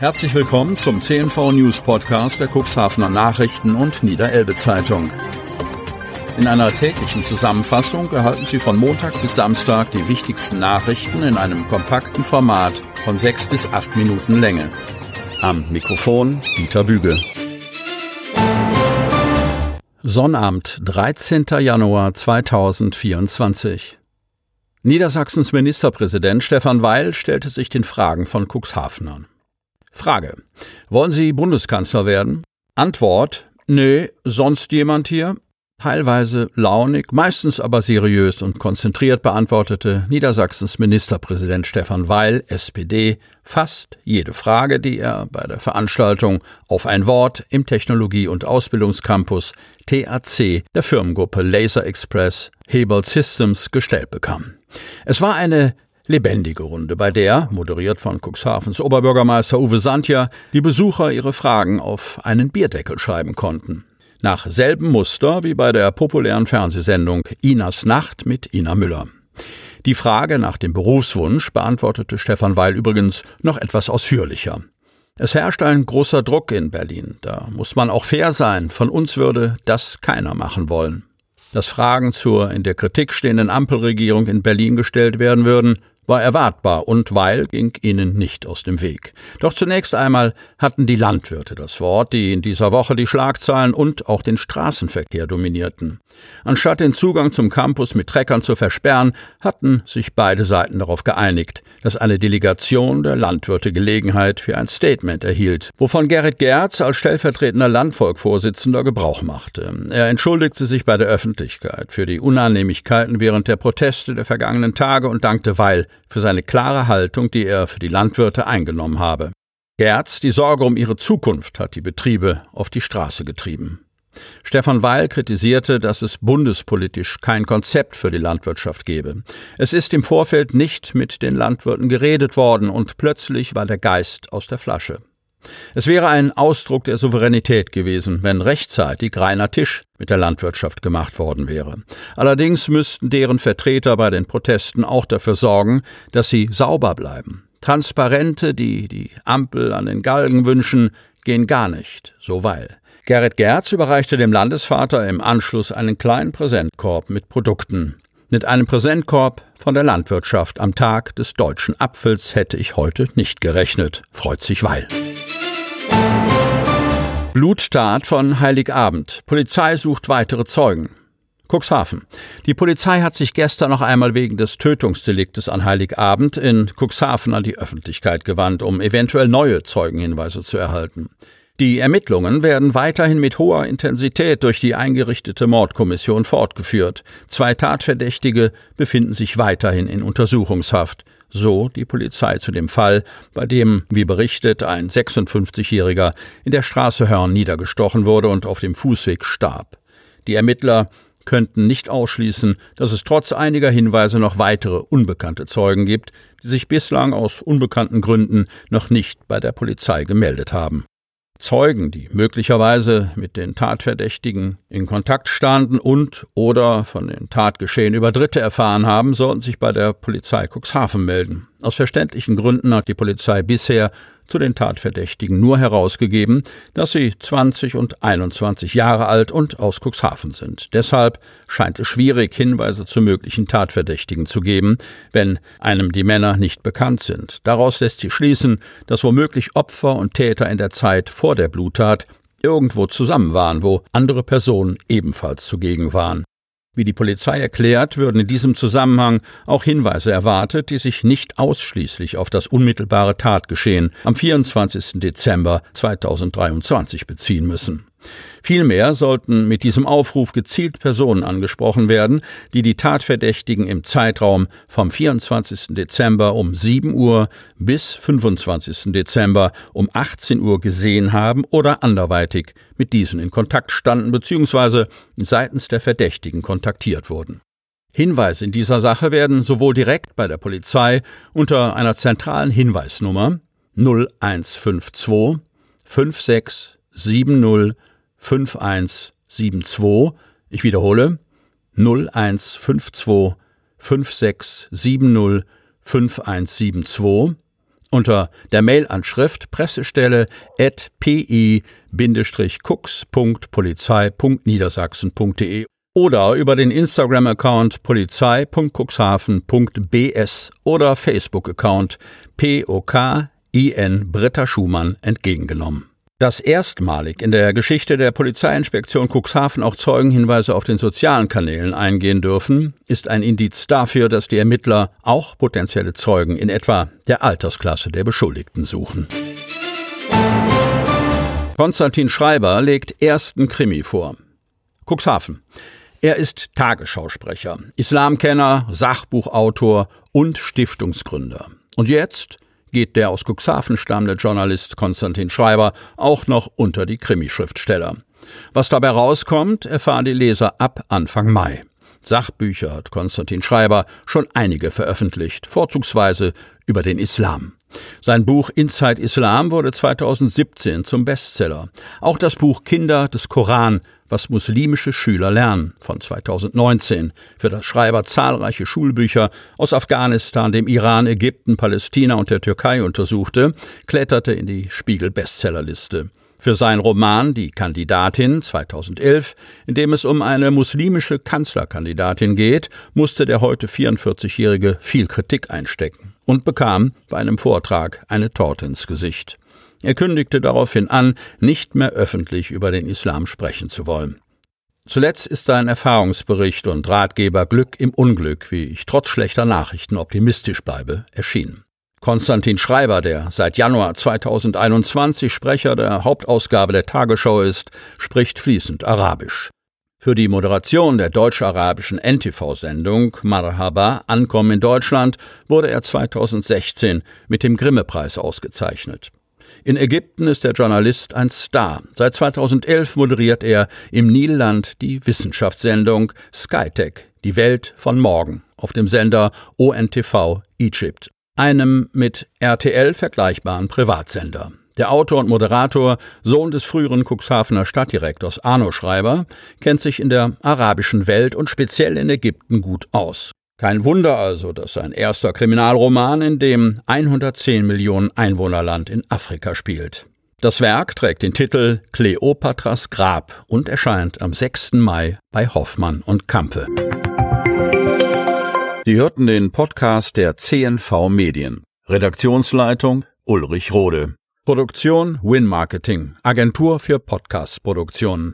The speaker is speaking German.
Herzlich willkommen zum CNV News Podcast der Cuxhavener Nachrichten und Niederelbe Zeitung. In einer täglichen Zusammenfassung erhalten Sie von Montag bis Samstag die wichtigsten Nachrichten in einem kompakten Format von sechs bis acht Minuten Länge. Am Mikrofon Dieter Bügel. Sonnabend, 13. Januar 2024. Niedersachsens Ministerpräsident Stefan Weil stellte sich den Fragen von Cuxhavenern. Frage. Wollen Sie Bundeskanzler werden? Antwort. Nee, sonst jemand hier? Teilweise launig, meistens aber seriös und konzentriert beantwortete Niedersachsens Ministerpräsident Stefan Weil, SPD, fast jede Frage, die er bei der Veranstaltung auf ein Wort im Technologie- und Ausbildungscampus TAC der Firmengruppe Laser Express Hebel Systems gestellt bekam. Es war eine lebendige Runde, bei der, moderiert von Cuxhavens Oberbürgermeister Uwe Santja, die Besucher ihre Fragen auf einen Bierdeckel schreiben konnten. Nach selben Muster wie bei der populären Fernsehsendung Inas Nacht mit Ina Müller. Die Frage nach dem Berufswunsch beantwortete Stefan Weil übrigens noch etwas ausführlicher. Es herrscht ein großer Druck in Berlin. Da muss man auch fair sein. Von uns würde das keiner machen wollen. Dass Fragen zur in der Kritik stehenden Ampelregierung in Berlin gestellt werden würden, war erwartbar und Weil ging ihnen nicht aus dem Weg. Doch zunächst einmal hatten die Landwirte das Wort, die in dieser Woche die Schlagzeilen und auch den Straßenverkehr dominierten. Anstatt den Zugang zum Campus mit Treckern zu versperren, hatten sich beide Seiten darauf geeinigt, dass eine Delegation der Landwirte Gelegenheit für ein Statement erhielt, wovon Gerrit Gerz als stellvertretender Landvolkvorsitzender Gebrauch machte. Er entschuldigte sich bei der Öffentlichkeit für die Unannehmlichkeiten während der Proteste der vergangenen Tage und dankte Weil für seine klare Haltung, die er für die Landwirte eingenommen habe. Gerz, die Sorge um ihre Zukunft hat die Betriebe auf die Straße getrieben. Stefan Weil kritisierte, dass es bundespolitisch kein Konzept für die Landwirtschaft gebe. Es ist im Vorfeld nicht mit den Landwirten geredet worden und plötzlich war der Geist aus der Flasche. Es wäre ein Ausdruck der Souveränität gewesen, wenn rechtzeitig reiner Tisch mit der Landwirtschaft gemacht worden wäre. Allerdings müssten deren Vertreter bei den Protesten auch dafür sorgen, dass sie sauber bleiben. Transparente, die die Ampel an den Galgen wünschen, gehen gar nicht, so weil. Gerrit Gerz überreichte dem Landesvater im Anschluss einen kleinen Präsentkorb mit Produkten. Mit einem Präsentkorb von der Landwirtschaft am Tag des deutschen Apfels hätte ich heute nicht gerechnet, freut sich Weil. Blutstart von Heiligabend. Polizei sucht weitere Zeugen. Cuxhaven. Die Polizei hat sich gestern noch einmal wegen des Tötungsdeliktes an Heiligabend in Cuxhaven an die Öffentlichkeit gewandt, um eventuell neue Zeugenhinweise zu erhalten. Die Ermittlungen werden weiterhin mit hoher Intensität durch die eingerichtete Mordkommission fortgeführt. Zwei Tatverdächtige befinden sich weiterhin in Untersuchungshaft so die Polizei zu dem Fall, bei dem, wie berichtet, ein 56-Jähriger in der Straße Hörn niedergestochen wurde und auf dem Fußweg starb. Die Ermittler könnten nicht ausschließen, dass es trotz einiger Hinweise noch weitere unbekannte Zeugen gibt, die sich bislang aus unbekannten Gründen noch nicht bei der Polizei gemeldet haben. Zeugen, die möglicherweise mit den Tatverdächtigen in Kontakt standen und oder von den Tatgeschehen über Dritte erfahren haben, sollten sich bei der Polizei Cuxhaven melden. Aus verständlichen Gründen hat die Polizei bisher zu den Tatverdächtigen nur herausgegeben, dass sie 20 und 21 Jahre alt und aus Cuxhaven sind. Deshalb scheint es schwierig, Hinweise zu möglichen Tatverdächtigen zu geben, wenn einem die Männer nicht bekannt sind. Daraus lässt sich schließen, dass womöglich Opfer und Täter in der Zeit vor der Bluttat irgendwo zusammen waren, wo andere Personen ebenfalls zugegen waren. Wie die Polizei erklärt, würden in diesem Zusammenhang auch Hinweise erwartet, die sich nicht ausschließlich auf das unmittelbare Tatgeschehen am 24. Dezember 2023 beziehen müssen. Vielmehr sollten mit diesem Aufruf gezielt Personen angesprochen werden, die die Tatverdächtigen im Zeitraum vom 24. Dezember um 7 Uhr bis 25. Dezember um 18 Uhr gesehen haben oder anderweitig mit diesen in Kontakt standen bzw. seitens der Verdächtigen kontaktiert wurden. Hinweise in dieser Sache werden sowohl direkt bei der Polizei unter einer zentralen Hinweisnummer 0152 5670 5172. Ich wiederhole 0152 5670 5172 unter der Mailanschrift Pressestelle at pi-cux.polizei.niedersachsen.de oder über den Instagram-Account polizei.cuxhaven.bs oder Facebook-Account POKIN Britta Schumann entgegengenommen. Dass erstmalig in der Geschichte der Polizeiinspektion Cuxhaven auch Zeugenhinweise auf den sozialen Kanälen eingehen dürfen, ist ein Indiz dafür, dass die Ermittler auch potenzielle Zeugen in etwa der Altersklasse der Beschuldigten suchen. Konstantin Schreiber legt ersten Krimi vor. Cuxhaven. Er ist Tagesschausprecher, Islamkenner, Sachbuchautor und Stiftungsgründer. Und jetzt geht der aus Cuxhaven stammende Journalist Konstantin Schreiber auch noch unter die Krimischriftsteller. Was dabei rauskommt, erfahren die Leser ab Anfang Mai. Sachbücher hat Konstantin Schreiber schon einige veröffentlicht, vorzugsweise über den Islam. Sein Buch Inside Islam wurde 2017 zum Bestseller. Auch das Buch Kinder des Koran was muslimische Schüler lernen von 2019, für das Schreiber zahlreiche Schulbücher aus Afghanistan, dem Iran, Ägypten, Palästina und der Türkei untersuchte, kletterte in die Spiegel-Bestsellerliste. Für seinen Roman Die Kandidatin 2011, in dem es um eine muslimische Kanzlerkandidatin geht, musste der heute 44-Jährige viel Kritik einstecken und bekam bei einem Vortrag eine Torte ins Gesicht. Er kündigte daraufhin an, nicht mehr öffentlich über den Islam sprechen zu wollen. Zuletzt ist sein Erfahrungsbericht und Ratgeber Glück im Unglück, wie ich trotz schlechter Nachrichten optimistisch bleibe, erschienen. Konstantin Schreiber, der seit Januar 2021 Sprecher der Hauptausgabe der Tagesschau ist, spricht fließend Arabisch. Für die Moderation der deutsch-arabischen NTV-Sendung Marhaba Ankommen in Deutschland wurde er 2016 mit dem Grimme-Preis ausgezeichnet. In Ägypten ist der Journalist ein Star. Seit 2011 moderiert er im Nilland die Wissenschaftssendung Skytech, die Welt von morgen, auf dem Sender ONTV Egypt, einem mit RTL vergleichbaren Privatsender. Der Autor und Moderator, Sohn des früheren Cuxhavener Stadtdirektors Arno Schreiber, kennt sich in der arabischen Welt und speziell in Ägypten gut aus. Kein Wunder also, dass sein erster Kriminalroman in dem 110 Millionen Einwohnerland in Afrika spielt. Das Werk trägt den Titel Kleopatras Grab und erscheint am 6. Mai bei Hoffmann und Kampe. Sie hörten den Podcast der CNV Medien. Redaktionsleitung Ulrich Rode. Produktion Win Marketing, Agentur für Podcast-Produktionen.